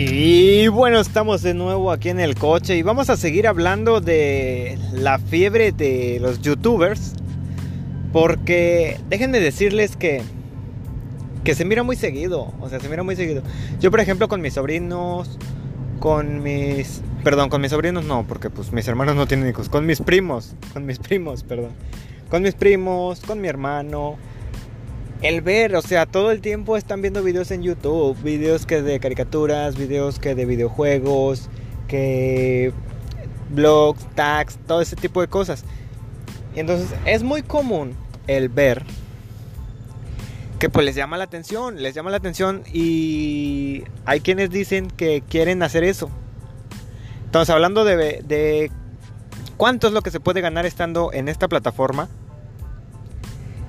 Y bueno, estamos de nuevo aquí en el coche y vamos a seguir hablando de la fiebre de los youtubers. Porque déjenme decirles que, que se mira muy seguido. O sea, se mira muy seguido. Yo, por ejemplo, con mis sobrinos, con mis... Perdón, con mis sobrinos no, porque pues mis hermanos no tienen hijos. Con mis primos, con mis primos, perdón. Con mis primos, con mi hermano el ver, o sea, todo el tiempo están viendo videos en YouTube, videos que de caricaturas, videos que de videojuegos, que blogs, tags, todo ese tipo de cosas. entonces es muy común el ver que pues les llama la atención, les llama la atención y hay quienes dicen que quieren hacer eso. Entonces hablando de, de cuánto es lo que se puede ganar estando en esta plataforma,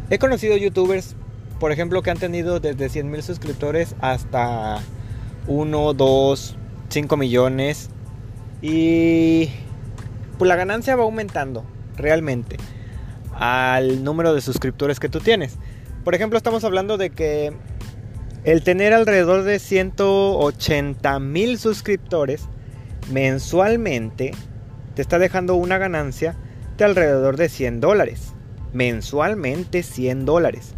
he conocido youtubers por ejemplo, que han tenido desde 100 mil suscriptores hasta 1, 2, 5 millones. Y pues la ganancia va aumentando realmente al número de suscriptores que tú tienes. Por ejemplo, estamos hablando de que el tener alrededor de 180 mil suscriptores mensualmente te está dejando una ganancia de alrededor de 100 dólares. Mensualmente 100 dólares.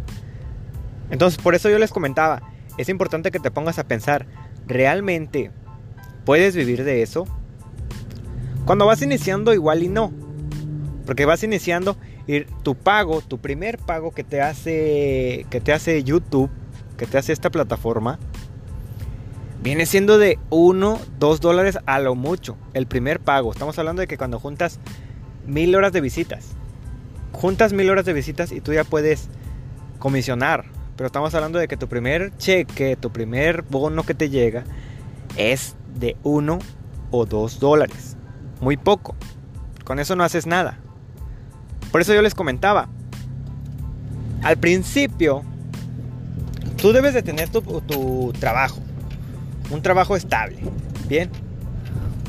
Entonces, por eso yo les comentaba, es importante que te pongas a pensar, ¿realmente puedes vivir de eso? Cuando vas iniciando igual y no, porque vas iniciando y tu pago, tu primer pago que te hace que te hace YouTube, que te hace esta plataforma, viene siendo de 1, 2 dólares a lo mucho. El primer pago. Estamos hablando de que cuando juntas mil horas de visitas, juntas mil horas de visitas y tú ya puedes comisionar pero estamos hablando de que tu primer cheque, tu primer bono que te llega es de 1 o 2 dólares. Muy poco. Con eso no haces nada. Por eso yo les comentaba. Al principio, tú debes de tener tu, tu trabajo. Un trabajo estable. Bien.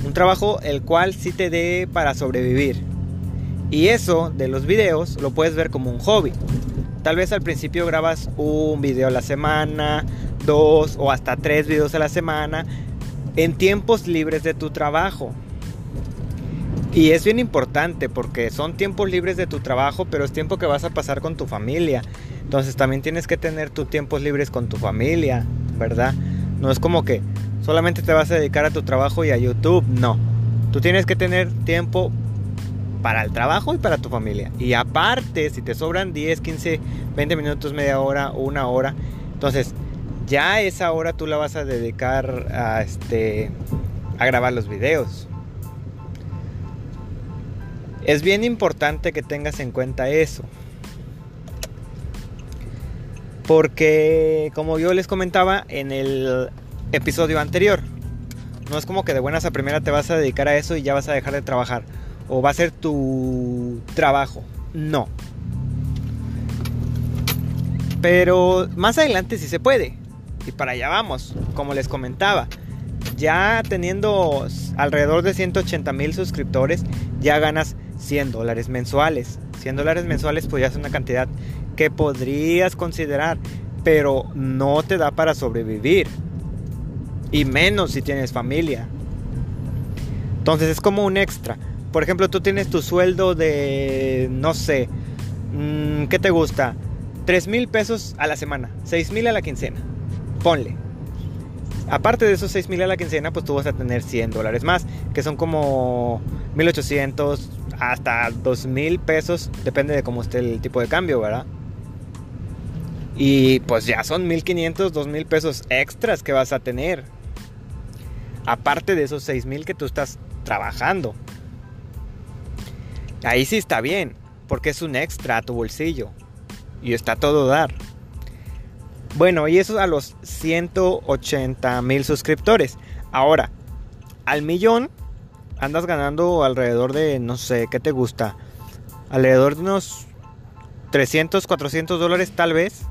Un trabajo el cual sí te dé para sobrevivir. Y eso de los videos lo puedes ver como un hobby. Tal vez al principio grabas un video a la semana, dos o hasta tres videos a la semana en tiempos libres de tu trabajo. Y es bien importante porque son tiempos libres de tu trabajo, pero es tiempo que vas a pasar con tu familia. Entonces también tienes que tener tus tiempos libres con tu familia, ¿verdad? No es como que solamente te vas a dedicar a tu trabajo y a YouTube, no. Tú tienes que tener tiempo para el trabajo y para tu familia. Y aparte, si te sobran 10, 15, 20 minutos, media hora, una hora, entonces ya esa hora tú la vas a dedicar a, este, a grabar los videos. Es bien importante que tengas en cuenta eso. Porque, como yo les comentaba en el episodio anterior, no es como que de buenas a primera te vas a dedicar a eso y ya vas a dejar de trabajar o va a ser tu trabajo. No. Pero más adelante sí se puede. Y para allá vamos, como les comentaba. Ya teniendo alrededor de 180 mil suscriptores, ya ganas 100 dólares mensuales. 100 dólares mensuales pues ya es una cantidad que podrías considerar, pero no te da para sobrevivir. Y menos si tienes familia. Entonces es como un extra por ejemplo, tú tienes tu sueldo de, no sé, mm, ¿qué te gusta? 3 mil pesos a la semana, 6 mil a la quincena. Ponle. Aparte de esos 6 mil a la quincena, pues tú vas a tener 100 dólares más, que son como 1800 hasta 2 mil pesos, depende de cómo esté el tipo de cambio, ¿verdad? Y pues ya son 1500, 2000 pesos extras que vas a tener. Aparte de esos 6 mil que tú estás trabajando. Ahí sí está bien, porque es un extra a tu bolsillo. Y está todo dar. Bueno, y eso a los 180 mil suscriptores. Ahora, al millón andas ganando alrededor de, no sé, ¿qué te gusta? Alrededor de unos 300, 400 dólares tal vez.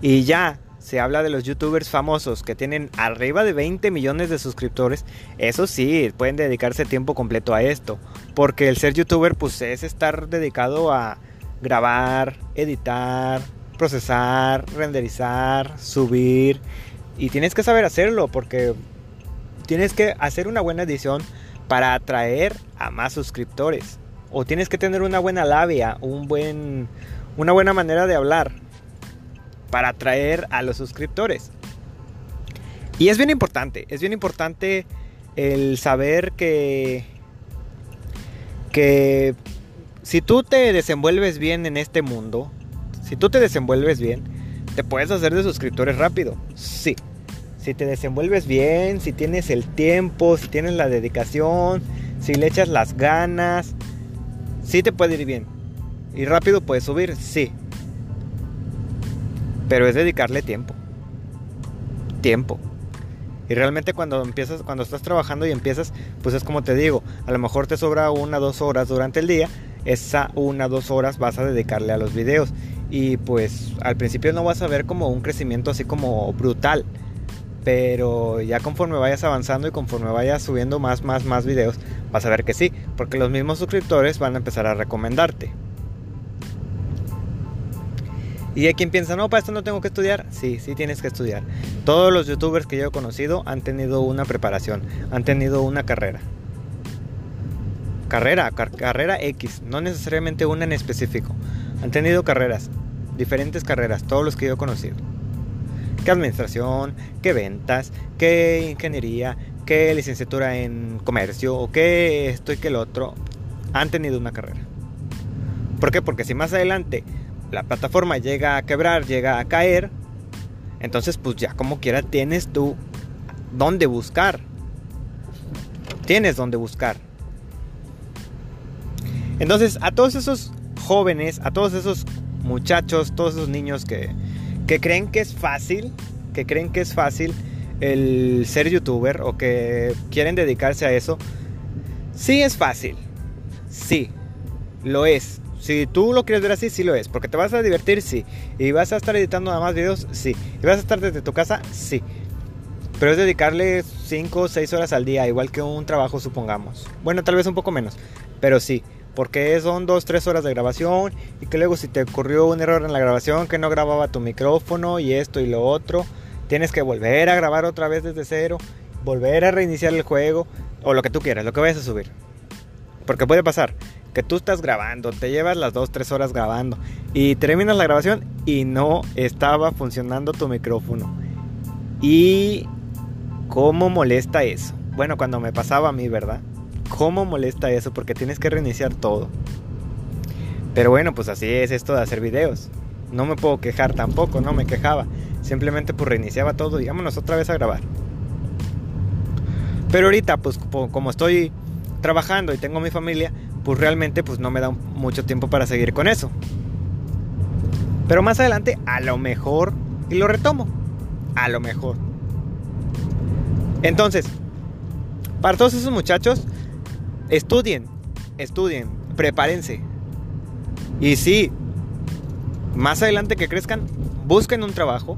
Y ya, se habla de los youtubers famosos que tienen arriba de 20 millones de suscriptores, eso sí, pueden dedicarse tiempo completo a esto. Porque el ser youtuber pues es estar dedicado a grabar, editar, procesar, renderizar, subir Y tienes que saber hacerlo porque tienes que hacer una buena edición para atraer a más suscriptores. O tienes que tener una buena labia, un buen, una buena manera de hablar para atraer a los suscriptores. Y es bien importante, es bien importante el saber que, que si tú te desenvuelves bien en este mundo, si tú te desenvuelves bien, te puedes hacer de suscriptores rápido. Sí. Si te desenvuelves bien, si tienes el tiempo, si tienes la dedicación, si le echas las ganas, sí te puede ir bien. Y rápido puedes subir, sí. Pero es dedicarle tiempo. Tiempo. Y realmente cuando empiezas, cuando estás trabajando y empiezas, pues es como te digo, a lo mejor te sobra una o dos horas durante el día, esa una o dos horas vas a dedicarle a los videos. Y pues al principio no vas a ver como un crecimiento así como brutal. Pero ya conforme vayas avanzando y conforme vayas subiendo más, más, más videos, vas a ver que sí. Porque los mismos suscriptores van a empezar a recomendarte. Y hay quien piensa, no, para esto no tengo que estudiar. Sí, sí tienes que estudiar. Todos los youtubers que yo he conocido han tenido una preparación, han tenido una carrera. Carrera, carrera X, no necesariamente una en específico. Han tenido carreras, diferentes carreras, todos los que yo he conocido. ¿Qué administración? ¿Qué ventas? ¿Qué ingeniería? ¿Qué licenciatura en comercio? ¿O qué esto y qué el otro? Han tenido una carrera. ¿Por qué? Porque si más adelante la plataforma llega a quebrar, llega a caer, entonces pues ya como quiera tienes tú dónde buscar. Tienes dónde buscar. Entonces a todos esos jóvenes, a todos esos muchachos, todos esos niños que, que creen que es fácil, que creen que es fácil el ser youtuber o que quieren dedicarse a eso, sí es fácil. Sí, lo es. Si tú lo quieres ver así, sí lo es. Porque te vas a divertir, sí. Y vas a estar editando nada más videos, sí. Y vas a estar desde tu casa, sí. Pero es dedicarle 5 o 6 horas al día, igual que un trabajo, supongamos. Bueno, tal vez un poco menos, pero sí. Porque son 2, 3 horas de grabación y que luego si te ocurrió un error en la grabación, que no grababa tu micrófono y esto y lo otro, tienes que volver a grabar otra vez desde cero, volver a reiniciar el juego o lo que tú quieras, lo que vayas a subir. Porque puede pasar que tú estás grabando, te llevas las 2, 3 horas grabando y terminas la grabación y no estaba funcionando tu micrófono. Y cómo molesta eso. Bueno, cuando me pasaba a mí, ¿verdad? ¿Cómo molesta eso? Porque tienes que reiniciar todo. Pero bueno, pues así es esto de hacer videos. No me puedo quejar tampoco, no me quejaba. Simplemente pues reiniciaba todo y otra vez a grabar. Pero ahorita pues como estoy trabajando y tengo mi familia, pues realmente pues no me da mucho tiempo para seguir con eso. Pero más adelante a lo mejor y lo retomo. A lo mejor. Entonces, para todos esos muchachos, estudien, estudien, prepárense. Y sí, más adelante que crezcan, busquen un trabajo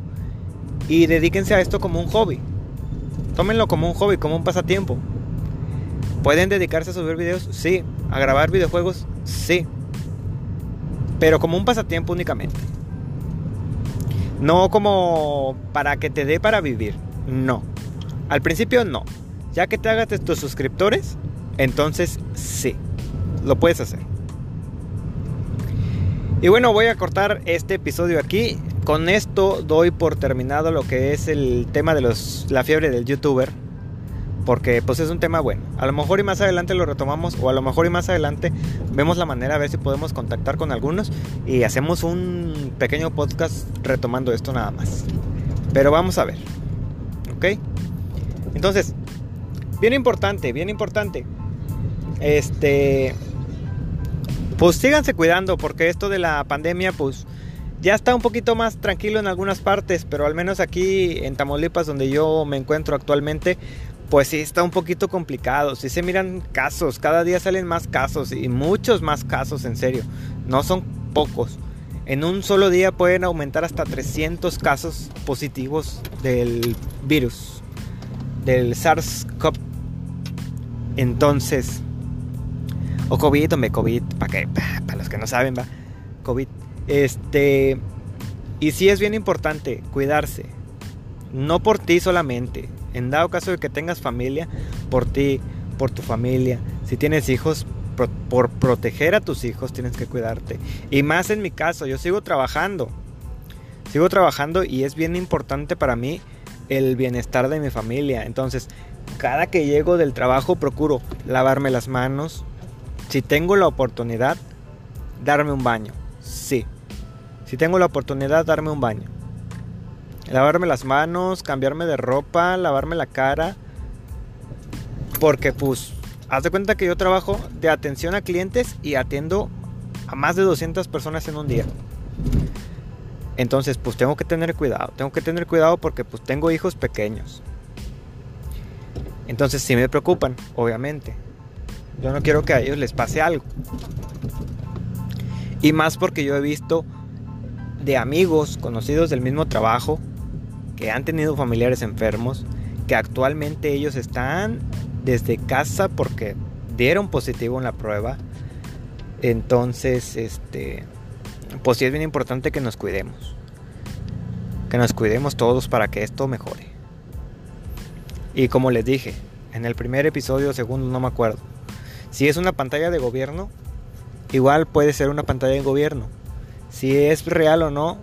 y dedíquense a esto como un hobby. Tómenlo como un hobby, como un pasatiempo. ¿Pueden dedicarse a subir videos? Sí. ¿A grabar videojuegos? Sí. Pero como un pasatiempo únicamente. No como para que te dé para vivir. No. Al principio no. Ya que te hagas tus suscriptores, entonces sí. Lo puedes hacer. Y bueno, voy a cortar este episodio aquí. Con esto doy por terminado lo que es el tema de los, la fiebre del youtuber porque pues es un tema bueno. A lo mejor y más adelante lo retomamos o a lo mejor y más adelante vemos la manera a ver si podemos contactar con algunos y hacemos un pequeño podcast retomando esto nada más. Pero vamos a ver. ¿Ok? Entonces, bien importante, bien importante. Este pues síganse cuidando porque esto de la pandemia pues ya está un poquito más tranquilo en algunas partes, pero al menos aquí en Tamaulipas donde yo me encuentro actualmente pues sí está un poquito complicado. Sí se miran casos, cada día salen más casos y muchos más casos en serio. No son pocos. En un solo día pueden aumentar hasta 300 casos positivos del virus, del SARS-CoV. Entonces, o COVID, me COVID, para para los que no saben, va, COVID. Este, y sí es bien importante cuidarse, No por ti solamente. En dado caso de que tengas familia, por ti, por tu familia. Si tienes hijos, por, proteger a tus hijos tienes que cuidarte. Y más en mi caso, yo sigo trabajando. Sigo trabajando y es bien importante para mí el bienestar de mi familia. Entonces, cada que llego del trabajo procuro lavarme las manos. Si tengo la oportunidad, darme un baño. Sí. Si tengo la oportunidad, darme un baño. Lavarme las manos, cambiarme de ropa, lavarme la cara. Porque pues, haz de cuenta que yo trabajo de atención a clientes y atiendo a más de 200 personas en un día. Entonces, pues tengo que tener cuidado. Tengo que tener cuidado porque pues tengo hijos pequeños. Entonces sí me preocupan, obviamente. Yo no quiero que a ellos les pase algo. Y más porque yo he visto de amigos conocidos del mismo trabajo que han tenido familiares enfermos, que actualmente ellos están desde casa porque dieron positivo en la prueba. Entonces, este, pues sí es bien importante que nos cuidemos. Que nos cuidemos todos para que esto mejore. Y como les dije, en el primer episodio, segundo, no me acuerdo. Si es una pantalla de gobierno, igual puede ser una pantalla de gobierno. Si es real o no,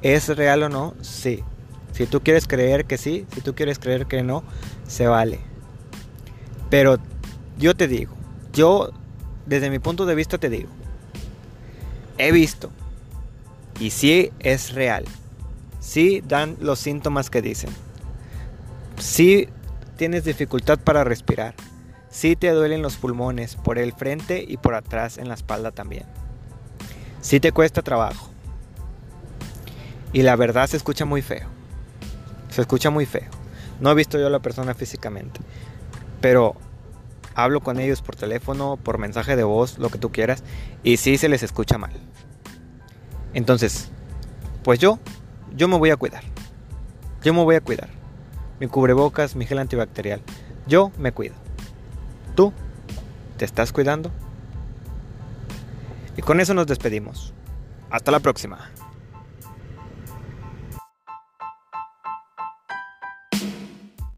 es real o no, sí. Si tú quieres creer que sí, si tú quieres creer que no, se vale. Pero yo te digo, yo desde mi punto de vista te digo, he visto y sí es real. Sí dan los síntomas que dicen. Sí tienes dificultad para respirar. Sí te duelen los pulmones por el frente y por atrás en la espalda también. Sí te cuesta trabajo. Y la verdad se escucha muy feo. Se escucha muy feo. No he visto yo a la persona físicamente. Pero hablo con ellos por teléfono, por mensaje de voz, lo que tú quieras. Y sí se les escucha mal. Entonces, pues yo, yo me voy a cuidar. Yo me voy a cuidar. Mi cubrebocas, mi gel antibacterial. Yo me cuido. ¿Tú te estás cuidando? Y con eso nos despedimos. Hasta la próxima.